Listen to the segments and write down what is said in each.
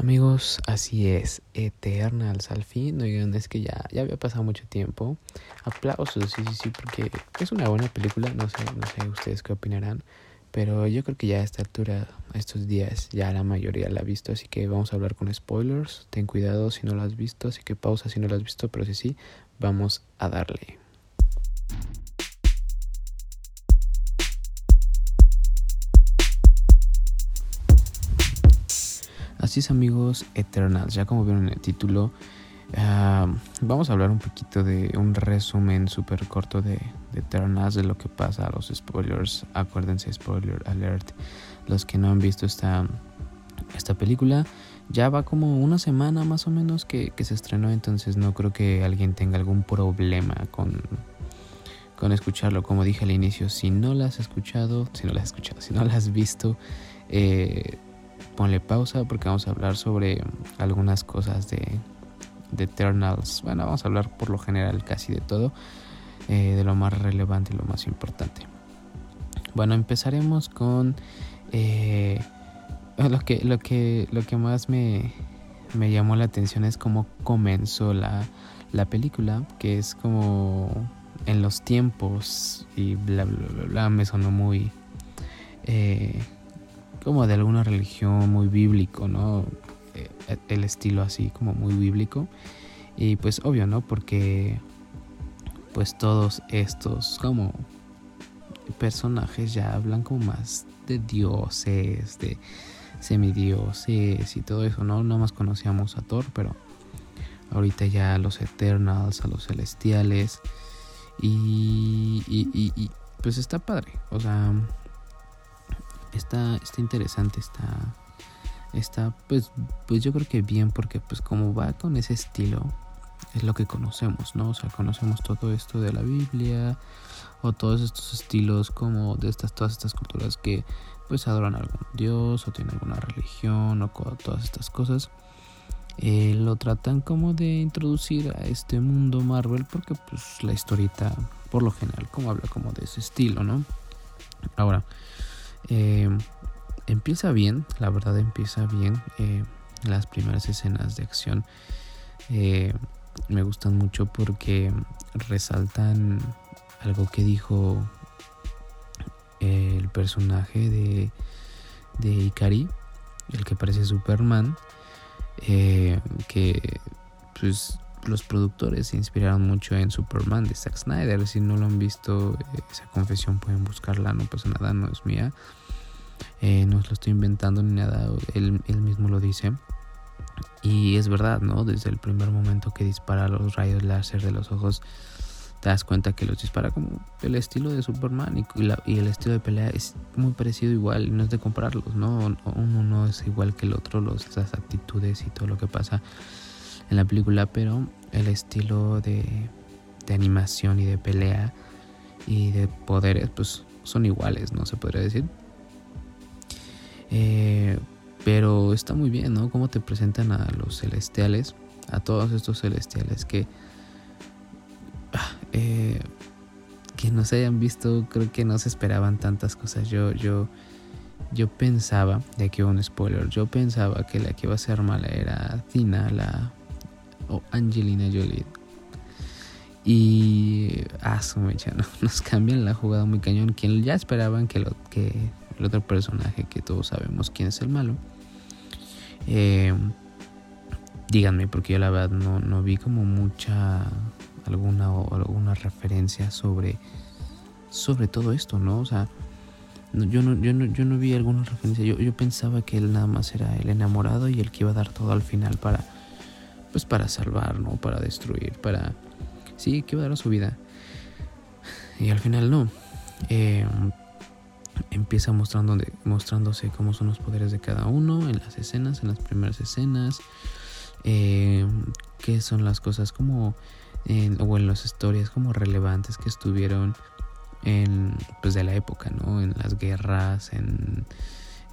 Amigos, así es, Eternals al fin, oigan, es que ya, ya había pasado mucho tiempo. Aplausos, sí, sí, sí, porque es una buena película, no sé, no sé ustedes qué opinarán, pero yo creo que ya a esta altura, estos días, ya la mayoría la ha visto, así que vamos a hablar con spoilers, ten cuidado si no la has visto, así que pausa si no la has visto, pero si sí, vamos a darle. Así es amigos, Eternals, ya como vieron en el título, uh, vamos a hablar un poquito de un resumen súper corto de, de, Eternals, de lo que pasa, los spoilers, acuérdense, spoiler alert, los que no han visto esta, esta película, ya va como una semana más o menos que, que se estrenó, entonces no creo que alguien tenga algún problema con, con escucharlo, como dije al inicio, si no la has escuchado, si no la has escuchado, si no la has visto, eh, ponle pausa porque vamos a hablar sobre algunas cosas de, de Eternals. Bueno, vamos a hablar por lo general casi de todo, eh, de lo más relevante y lo más importante. Bueno, empezaremos con eh, lo, que, lo, que, lo que más me, me llamó la atención es cómo comenzó la, la película, que es como en los tiempos y bla bla bla, bla me sonó muy... Eh, como de alguna religión muy bíblico, ¿no? El estilo así como muy bíblico. Y pues obvio, ¿no? Porque pues todos estos como personajes ya hablan como más de dioses, de semidioses y todo eso, ¿no? Nada más conocíamos a Thor, pero ahorita ya a los Eternals, a los celestiales. Y, y, y, y pues está padre. O sea, está, está interesante, está, está pues, pues yo creo que bien porque pues como va con ese estilo es lo que conocemos, ¿no? O sea, conocemos todo esto de la Biblia o todos estos estilos como de estas, todas estas culturas que pues adoran a algún dios o tienen alguna religión o todas estas cosas. Eh, lo tratan como de introducir a este mundo Marvel porque pues la historieta por lo general como habla como de ese estilo, ¿no? Ahora, eh, empieza bien, la verdad empieza bien. Eh, las primeras escenas de acción eh, me gustan mucho porque resaltan algo que dijo el personaje de, de Ikari, el que parece Superman, que pues los productores se inspiraron mucho en Superman de Zack Snyder. Si no lo han visto, esa confesión pueden buscarla, no pasa nada, no es mía. Eh, no lo estoy inventando ni nada, él, él, mismo lo dice. Y es verdad, ¿no? Desde el primer momento que dispara los rayos láser de los ojos, te das cuenta que los dispara como el estilo de Superman y, la, y el estilo de pelea es muy parecido igual, no es de compararlos, ¿no? Uno no es igual que el otro, los, las actitudes y todo lo que pasa en la película, pero el estilo de, de animación y de pelea y de poderes, pues son iguales, ¿no? Se podría decir. Eh, pero está muy bien, ¿no? Cómo te presentan a los celestiales, a todos estos celestiales que eh, que no se hayan visto, creo que no se esperaban tantas cosas. Yo, yo, yo pensaba, de aquí un spoiler, yo pensaba que la que iba a ser mala era Tina, la o Angelina Jolie. Y ah, su mecha, ¿no? nos cambian la jugada muy cañón. Quien ya esperaban que lo que el otro personaje que todos sabemos quién es el malo. Eh, díganme, porque yo la verdad no, no vi como mucha alguna o alguna referencia sobre sobre todo esto, ¿no? O sea, yo no, yo no, yo no vi alguna referencia. Yo, yo pensaba que él nada más era el enamorado y el que iba a dar todo al final para pues para salvar, ¿no? Para destruir, para sí, que iba a dar su vida. Y al final no. Eh, empieza mostrando, mostrándose cómo son los poderes de cada uno en las escenas, en las primeras escenas, eh, qué son las cosas como, en, o en las historias como relevantes que estuvieron en, pues de la época, ¿no? En las guerras, en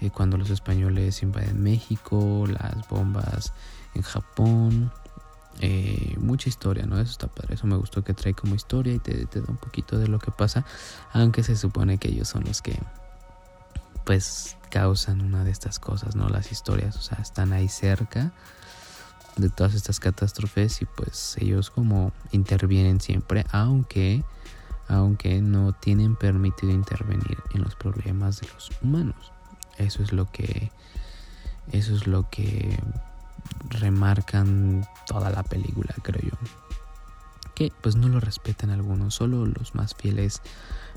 eh, cuando los españoles invaden México, las bombas en Japón, eh, mucha historia, ¿no? Eso está padre, eso me gustó que trae como historia y te, te, da un poquito de lo que pasa, aunque se supone que ellos son los que pues causan una de estas cosas, ¿no? Las historias, o sea, están ahí cerca de todas estas catástrofes y pues ellos como intervienen siempre, aunque aunque no tienen permitido intervenir en los problemas de los humanos. Eso es lo que eso es lo que remarcan toda la película, creo yo. Que pues no lo respetan algunos, solo los más fieles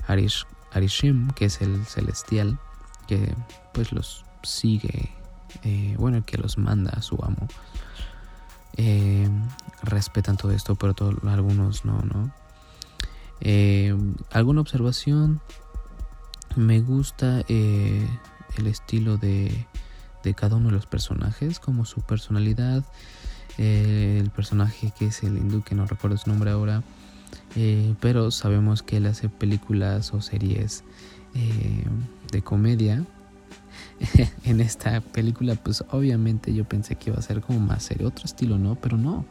Arish, Arishim, que es el celestial, que pues los sigue, eh, bueno, que los manda a su amo. Eh, respetan todo esto, pero todos, algunos no, ¿no? Eh, ¿Alguna observación? Me gusta el estilo de, de, cada uno de los personajes, como su personalidad. el personaje que es el hindú, que no recuerdo su nombre ahora, pero sabemos que él hace películas o series de comedia en esta película, pues obviamente yo pensé que iba a ser como más serio, otro estilo, ¿no? Pero no,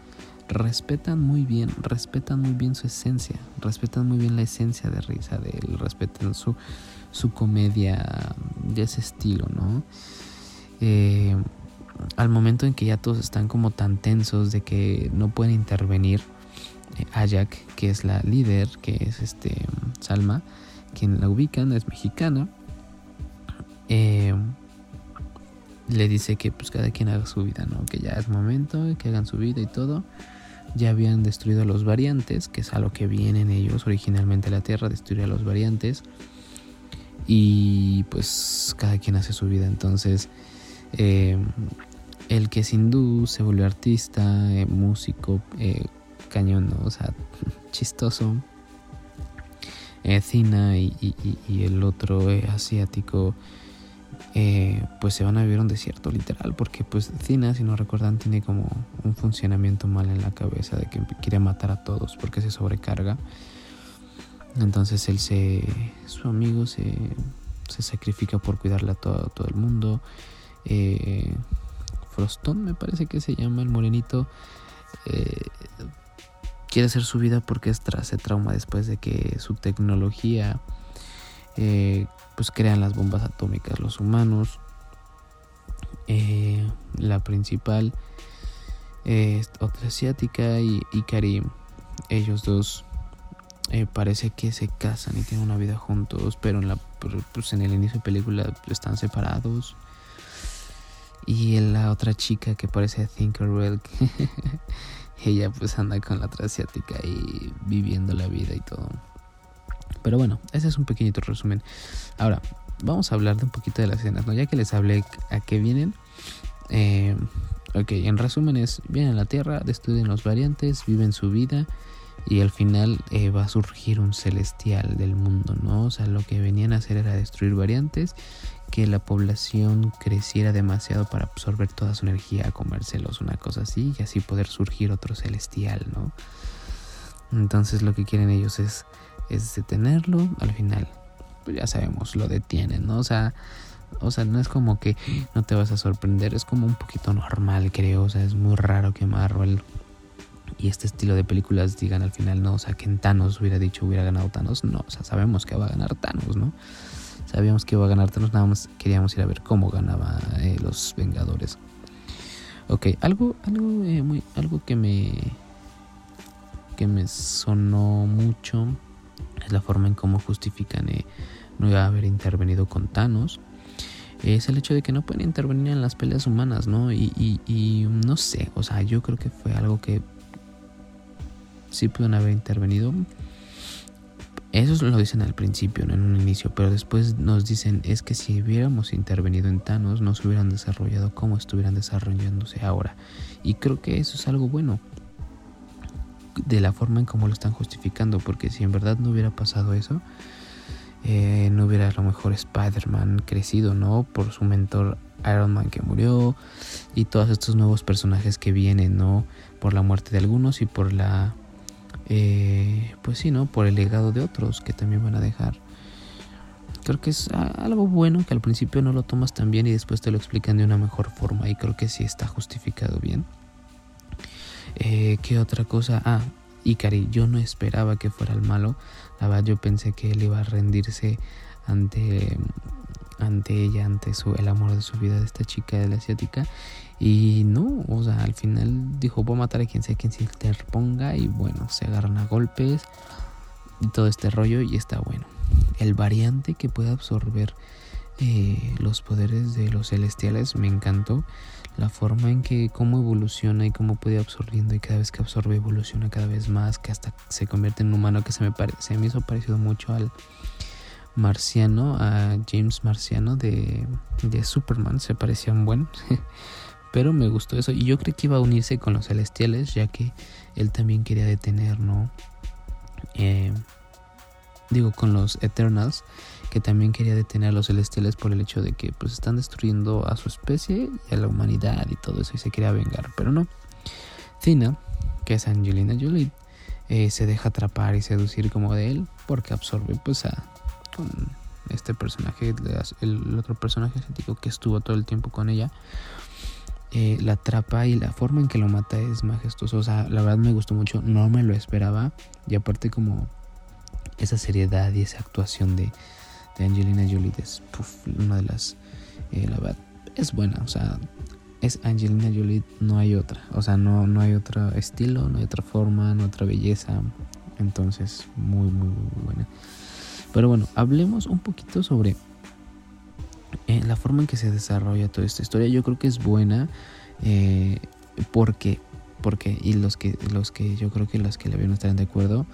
respetan muy bien, respetan muy bien su esencia, respetan muy bien la esencia de risa de él, respetan su, su comedia de ese estilo, ¿no? Eh, al momento en que ya todos están como tan tensos de que no pueden intervenir, eh, que es la líder, que es este Salma, quien la ubican, es mexicana, eh, le dice que pues cada quien haga su vida, ¿no? Que ya es momento, que hagan su vida y todo. Ya habían destruido a los variantes, que es a lo que vienen ellos originalmente a la Tierra, destruir a los variantes. Y pues cada quien hace su vida. Entonces, eh, el que es hindú se volvió artista, eh, músico, cañón, ¿no? O sea, chistoso. Cina y, y, el otro asiático eh, pues se van a vivir un desierto literal, porque pues Cina, si no recuerdan, tiene como un funcionamiento mal en la cabeza de que quiere matar a todos porque se sobrecarga. Entonces él se, su amigo se, se sacrifica por cuidarle a todo, todo el mundo. Eh, Frostón me parece que se llama el morenito. Eh, quiere hacer su vida porque es trauma después de que su tecnología eh, pues crean las bombas atómicas los humanos. Eh, la principal es otra asiática y Ikari. Ellos dos eh, parece que se casan y tienen una vida juntos, pero en, la, pues en el inicio de película están separados. Y la otra chica que parece Thinkerwell, ella pues anda con la otra asiática y viviendo la vida y todo. Pero bueno, ese es un pequeñito resumen. Ahora, vamos a hablar de un poquito de las escenas, ¿no? Ya que les hablé a qué vienen. Eh, ok, en resumen es, vienen a la Tierra, destruyen los variantes, viven su vida y al final eh, va a surgir un celestial del mundo, ¿no? O sea, lo que venían a hacer era destruir variantes, que la población creciera demasiado para absorber toda su energía, comérselos, una cosa así, y así poder surgir otro celestial, ¿no? Entonces lo que quieren ellos es detenerlo, al final, pues ya sabemos, lo detienen, ¿no? O sea, o sea, no es como que no te vas a sorprender, es como un poquito normal, creo, o sea, es muy raro que Marvel y este estilo de películas digan al final, no, o sea, que en Thanos hubiera dicho hubiera ganado Thanos, no, o sea, sabemos que va a ganar Thanos, ¿no? Sabíamos que iba a ganar Thanos, nada más queríamos ir a ver cómo ganaba eh, los Vengadores. Ok, algo, algo, eh, muy, algo que me, que me sonó mucho es la forma en cómo justifican eh, no haber intervenido con Thanos. Es el hecho de que no pueden intervenir en las peleas humanas, ¿no? Y, no sé, o sea, yo creo que fue algo que sí pudieron haber intervenido. Eso lo dicen al principio, ¿no? en un inicio, pero después nos dicen es que si hubiéramos intervenido en Thanos no se hubieran desarrollado como estuvieran desarrollándose ahora. Y creo que eso es algo bueno, de la forma en cómo lo están justificando, porque si en verdad no hubiera pasado eso, eh, no hubiera a lo mejor Spider-Man crecido, ¿no? Por su mentor Iron Man que murió y todos estos nuevos personajes que vienen, ¿no? Por la muerte de algunos y por la... Eh, pues sí, ¿no? Por el legado de otros que también van a dejar. Creo que es algo bueno que al principio no lo tomas tan bien y después te lo explican de una mejor forma y creo que sí está justificado bien. Eh, ¿Qué otra cosa? Ah, Ikari, yo no esperaba que fuera el malo. La verdad, yo pensé que él iba a rendirse ante ante ella, ante su, el amor de su vida de esta chica de la asiática. Y no, o sea, al final dijo, voy a matar a quien sea quien se interponga. Y bueno, se agarran a golpes y todo este rollo y está bueno. El variante que puede absorber eh, los poderes de los celestiales me encantó. La forma en que cómo evoluciona y cómo puede absorbiendo y cada vez que absorbe evoluciona cada vez más, que hasta se convierte en humano que se me, se me hizo parecido mucho al marciano, a James Marciano de, de Superman, se parecía un buen. Pero me gustó eso y yo creí que iba a unirse con los celestiales ya que él también quería detener, ¿no? Eh, digo, con los Eternals que también quería detener a los celestiales por el hecho de que pues están destruyendo a su especie y a la humanidad y todo eso y se quería vengar, pero no. Tina, que es Angelina Jolie, eh, se deja atrapar y seducir como de él porque absorbe pues a con este personaje, el otro personaje asiático que estuvo todo el tiempo con ella. Eh, la atrapa y la forma en que lo mata es majestuoso. O sea, la verdad me gustó mucho, no me lo esperaba. Y aparte como esa seriedad y esa actuación de, de Angelina Jolie es una de las... Eh, la verdad, es buena, o sea, es Angelina Jolie, no hay otra. O sea, no, no hay otro estilo, no hay otra forma, no hay otra belleza. Entonces, muy, muy, muy buena. Pero bueno, hablemos un poquito sobre la forma en que se desarrolla toda esta historia. Yo creo que es buena. Eh, porque, porque, y los que, los que yo creo que los que le vieron estarán de acuerdo,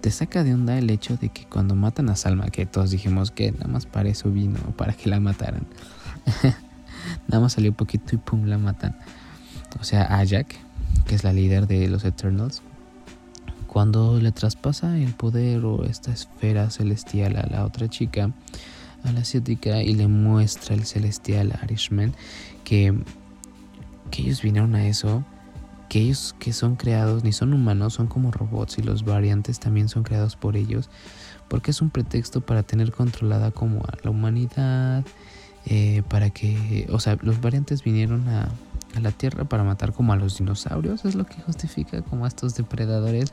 te saca de onda el hecho de que cuando matan a Salma, que todos dijimos que nada más para eso vino, para que la mataran. nada más salió un poquito y pum, la matan. O sea, a Jack, que es la líder de los Eternals, cuando le traspasa el poder o esta esfera celestial a la otra chica, a la asiática, y le muestra el celestial Irishman, que, que ellos vinieron a eso que ellos que son creados ni son humanos, son como robots y los variantes también son creados por ellos, porque es un pretexto para tener controlada como a la humanidad, eh, para que, o sea, los variantes vinieron a, a, la Tierra para matar como a los dinosaurios, es lo que justifica como a estos depredadores,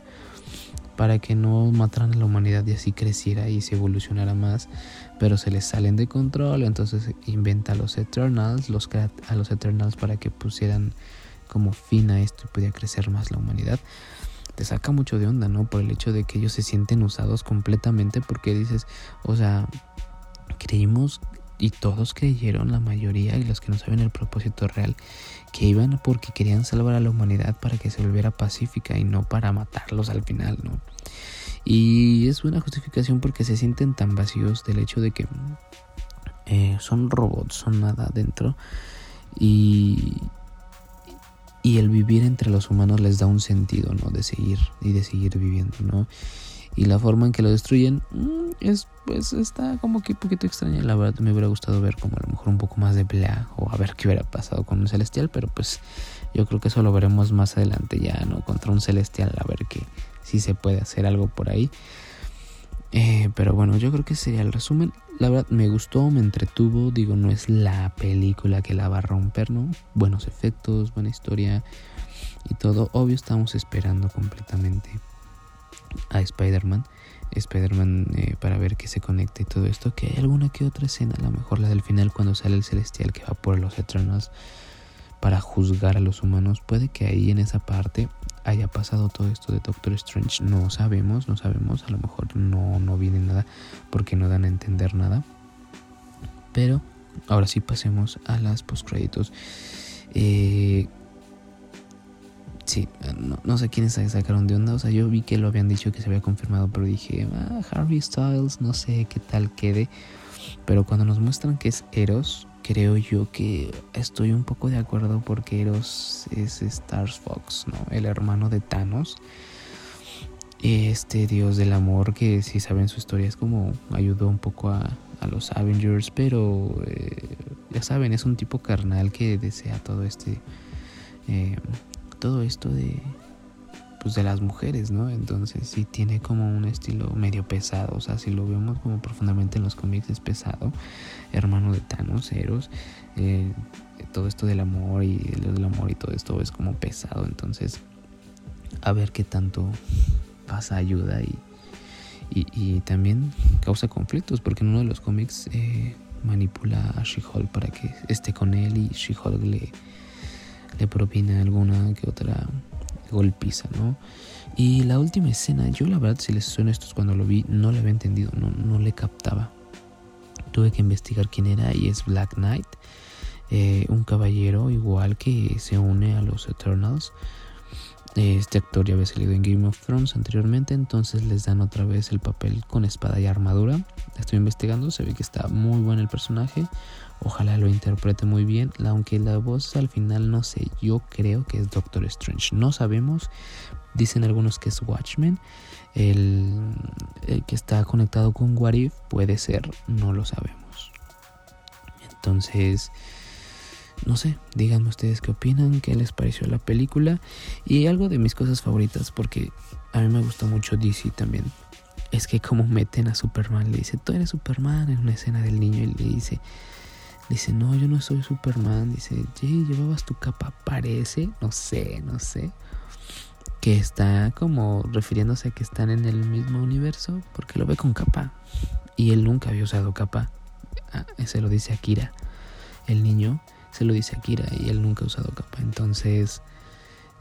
para que no mataran a la humanidad y así creciera y se evolucionara más, pero se les salen de control, entonces inventa a los Eternals, los a los Eternals para que pusieran como fin a esto y podía crecer más la humanidad, te saca mucho de onda, ¿no? Por el hecho de que ellos se sienten usados completamente porque dices, o sea, creímos y todos creyeron, la mayoría y los que no saben el propósito real, que iban porque querían salvar a la humanidad para que se volviera pacífica y no para matarlos al final, ¿no? Y es una justificación porque se sienten tan vacíos del hecho de que eh, son robots, son nada dentro y, y el vivir entre los humanos les da un sentido, ¿no? De seguir y de seguir viviendo, ¿no? Y la forma en que lo destruyen mm, es, pues, está como que un poquito extraña. La verdad, me hubiera gustado ver como a lo mejor un poco más de pelea o a ver qué hubiera pasado con un celestial, pero pues yo creo que eso lo veremos más adelante ya, ¿no? Contra un celestial, a ver que si se puede hacer algo por ahí. Eh, pero bueno, yo creo que sería el resumen. La verdad me gustó, me entretuvo. Digo, no es la película que la va a romper, ¿no? Buenos efectos, buena historia y todo. Obvio, estamos esperando completamente a Spider-Man. Spider-Man eh, para ver que se conecta y todo esto. Que hay alguna que otra escena, a lo mejor la del final cuando sale el celestial que va por los Eternals para juzgar a los humanos. Puede que ahí en esa parte haya pasado todo esto de Doctor Strange. No sabemos, no sabemos. A lo mejor no, no viene nada porque no dan a entender nada. Pero ahora sí pasemos a las postcréditos. Eh, sí, no, sé quiénes sacaron de onda. O sea, yo vi que lo habían dicho que se había confirmado, pero dije, ah, Harry Styles, no sé qué tal quede. Pero cuando nos muestran que es Eros, creo yo que estoy un poco de acuerdo porque Eros es Stars Fox, ¿no? El hermano de Thanos. Este dios del amor que si saben su historia es como ayudó un poco a, los Avengers, pero eh, ya saben, es un tipo carnal que desea todo este... Eh, todo esto de, pues de las mujeres, ¿no? Entonces sí tiene como un estilo medio pesado, o sea, si lo vemos como profundamente en los cómics es pesado, hermano de Thanos, Eros, eh, todo esto del amor y el amor y todo esto es como pesado, entonces a ver qué tanto pasa ayuda y, y, también causa conflictos, porque en uno de los cómics eh, manipula a She-Hulk para que esté con él y She-Hulk le, le propina alguna que otra golpiza, ¿no? Y la última escena, yo la verdad, si les suena esto cuando lo vi, no le había entendido, no, no le captaba. Tuve que investigar quién era y es Black Knight, eh, un caballero igual que se une a los Eternals. Este actor ya había salido en Game of Thrones anteriormente, entonces les dan otra vez el papel con espada y armadura. Estoy investigando, se ve que está muy bueno el personaje. Ojalá lo interprete muy bien, aunque la voz al final no sé, yo creo que es Doctor Strange. No sabemos, dicen algunos que es Watchmen. El, el que está conectado con What If puede ser, no lo sabemos. Entonces, no sé, díganme ustedes qué opinan, qué les pareció la película y algo de mis cosas favoritas porque a mí me gustó mucho DC también. Es que como meten a Superman, le dice, tú eres Superman en una escena del niño y le dice, dice, no, yo no soy Superman, dice, Jay, llevabas tu capa, parece, no sé, no sé, que está como refiriéndose a que están en el mismo universo porque lo ve con capa y él nunca había usado capa, ah, se lo dice Akira, el niño se lo dice Akira y él nunca ha usado capa. Entonces,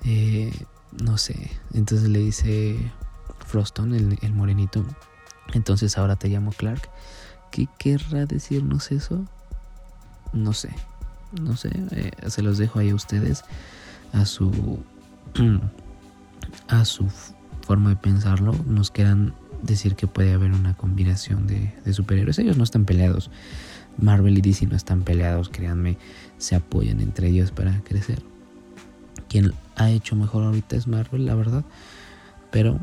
eh, no sé. Entonces le dice Froston, el, morenito. Entonces ahora te llamo Clark. ¿Qué querrá decirnos eso? No sé. No sé. Eh, se los dejo ahí a ustedes. A su. a su forma de pensarlo. Nos quieran decir que puede haber una combinación de, de superhéroes. Ellos no están peleados. Marvel y DC no están peleados, créanme, se apoyan entre ellos para crecer. Quien ha hecho mejor ahorita es Marvel, la verdad, pero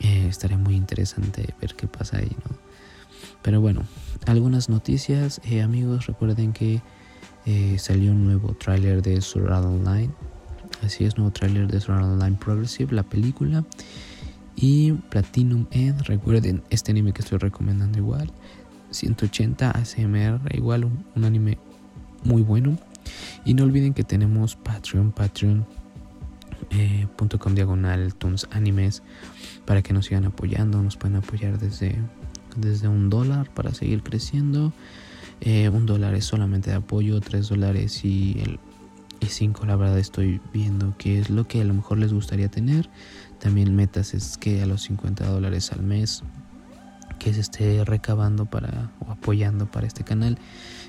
eh, estaría muy interesante ver qué pasa ahí, ¿no? Pero bueno, algunas noticias, eh, amigos, recuerden que eh, salió un nuevo tráiler de Art Online. Así es, nuevo tráiler de Art Online Progressive, la película. Y Platinum End, recuerden este anime que estoy recomendando igual. 180 ASMR, igual un, anime muy bueno. Y no olviden que tenemos Patreon, patreon.com eh, diagonal tunes animes para que nos sigan apoyando. Nos pueden apoyar desde, desde un dólar para seguir creciendo. Eh, un dólar es solamente de apoyo, tres dólares y el y cinco la verdad estoy viendo qué es lo que a lo mejor les gustaría tener. También metas es que a los 50 dólares al mes que se esté recabando para o apoyando para este canal.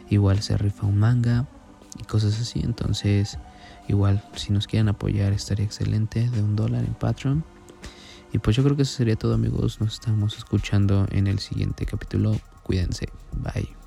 Igual se rifa un manga y cosas así. Entonces igual si nos quieren apoyar estaría excelente. De un dólar en Patreon. Y pues yo creo que eso sería todo amigos. Nos estamos escuchando en el siguiente capítulo. Cuídense. Bye